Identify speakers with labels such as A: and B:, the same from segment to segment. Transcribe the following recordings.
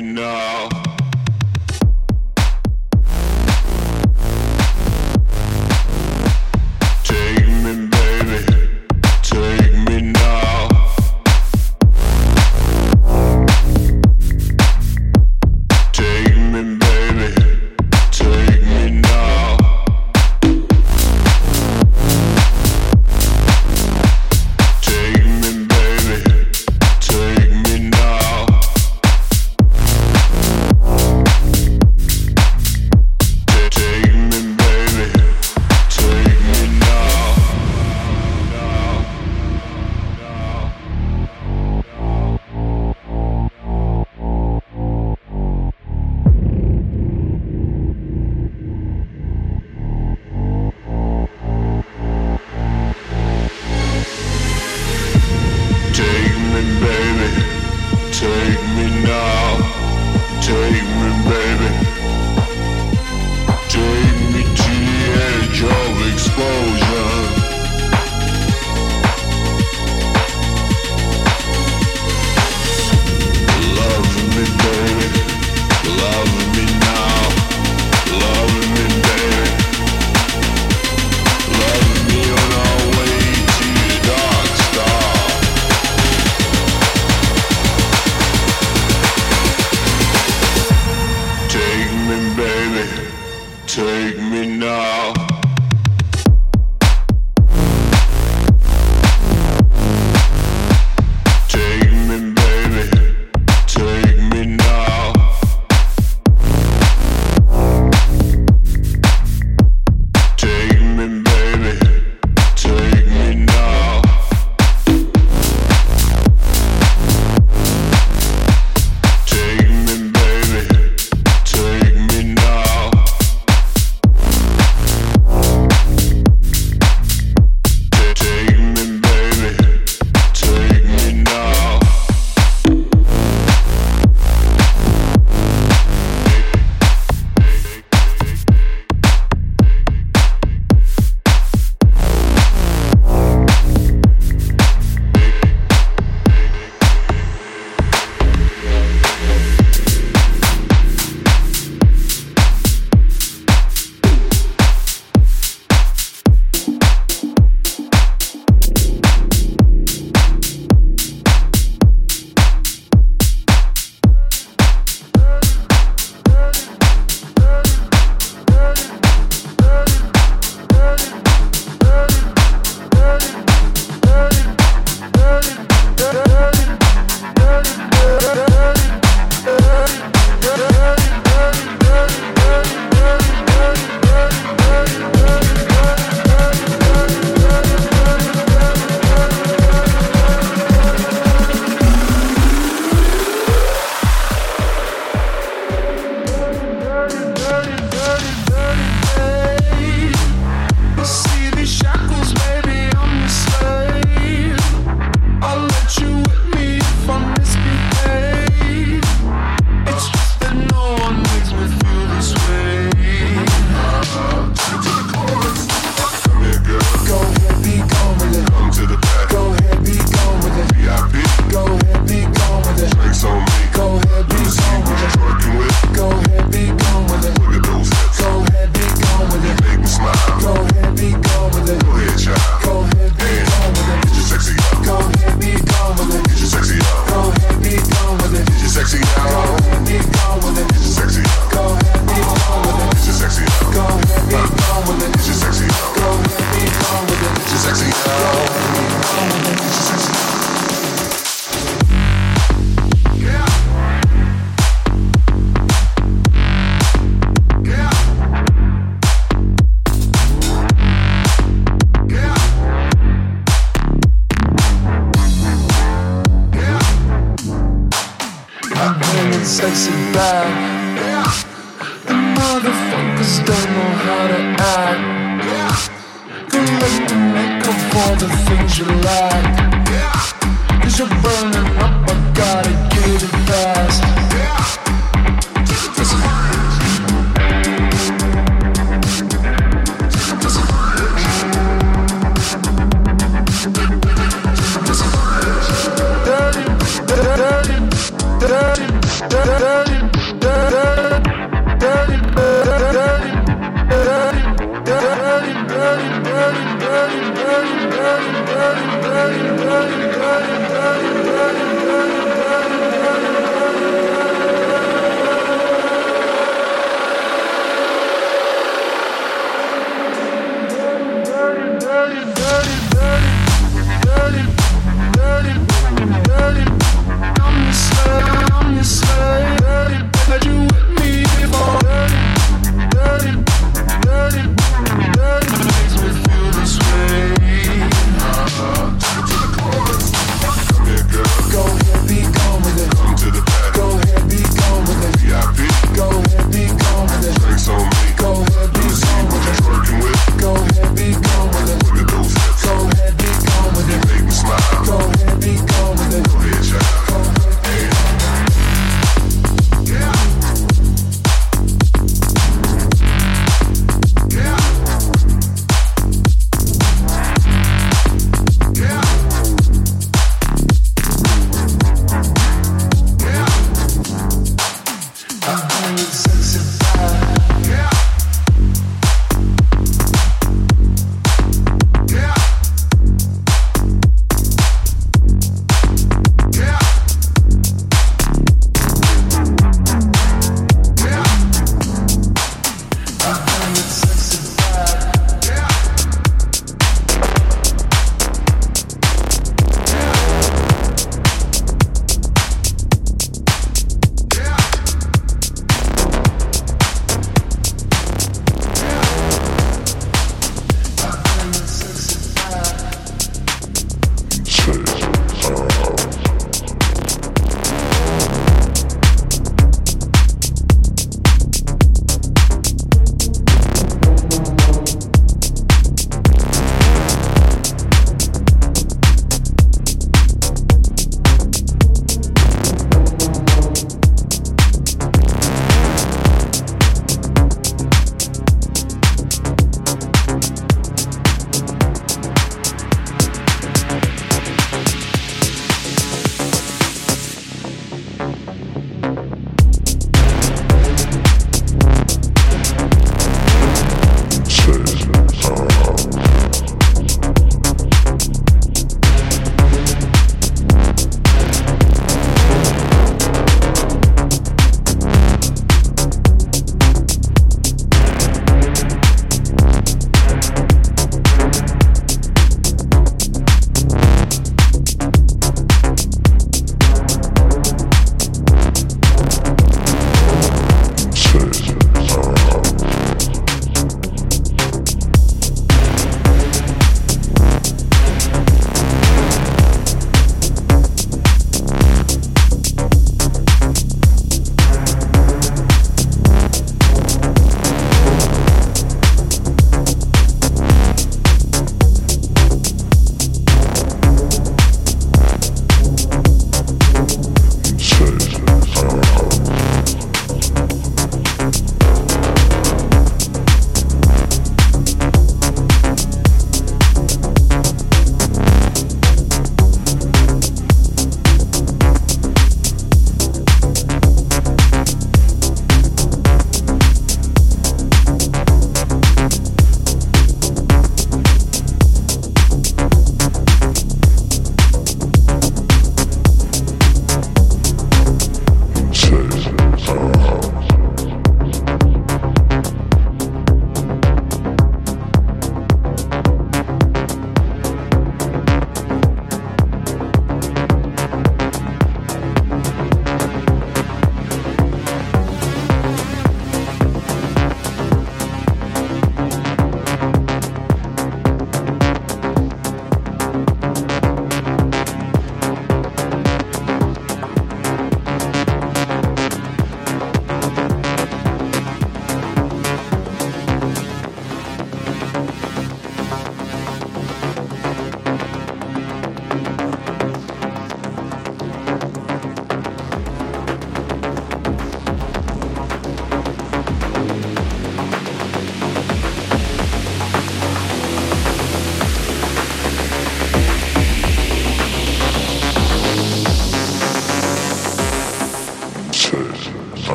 A: now.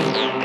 B: Thank you.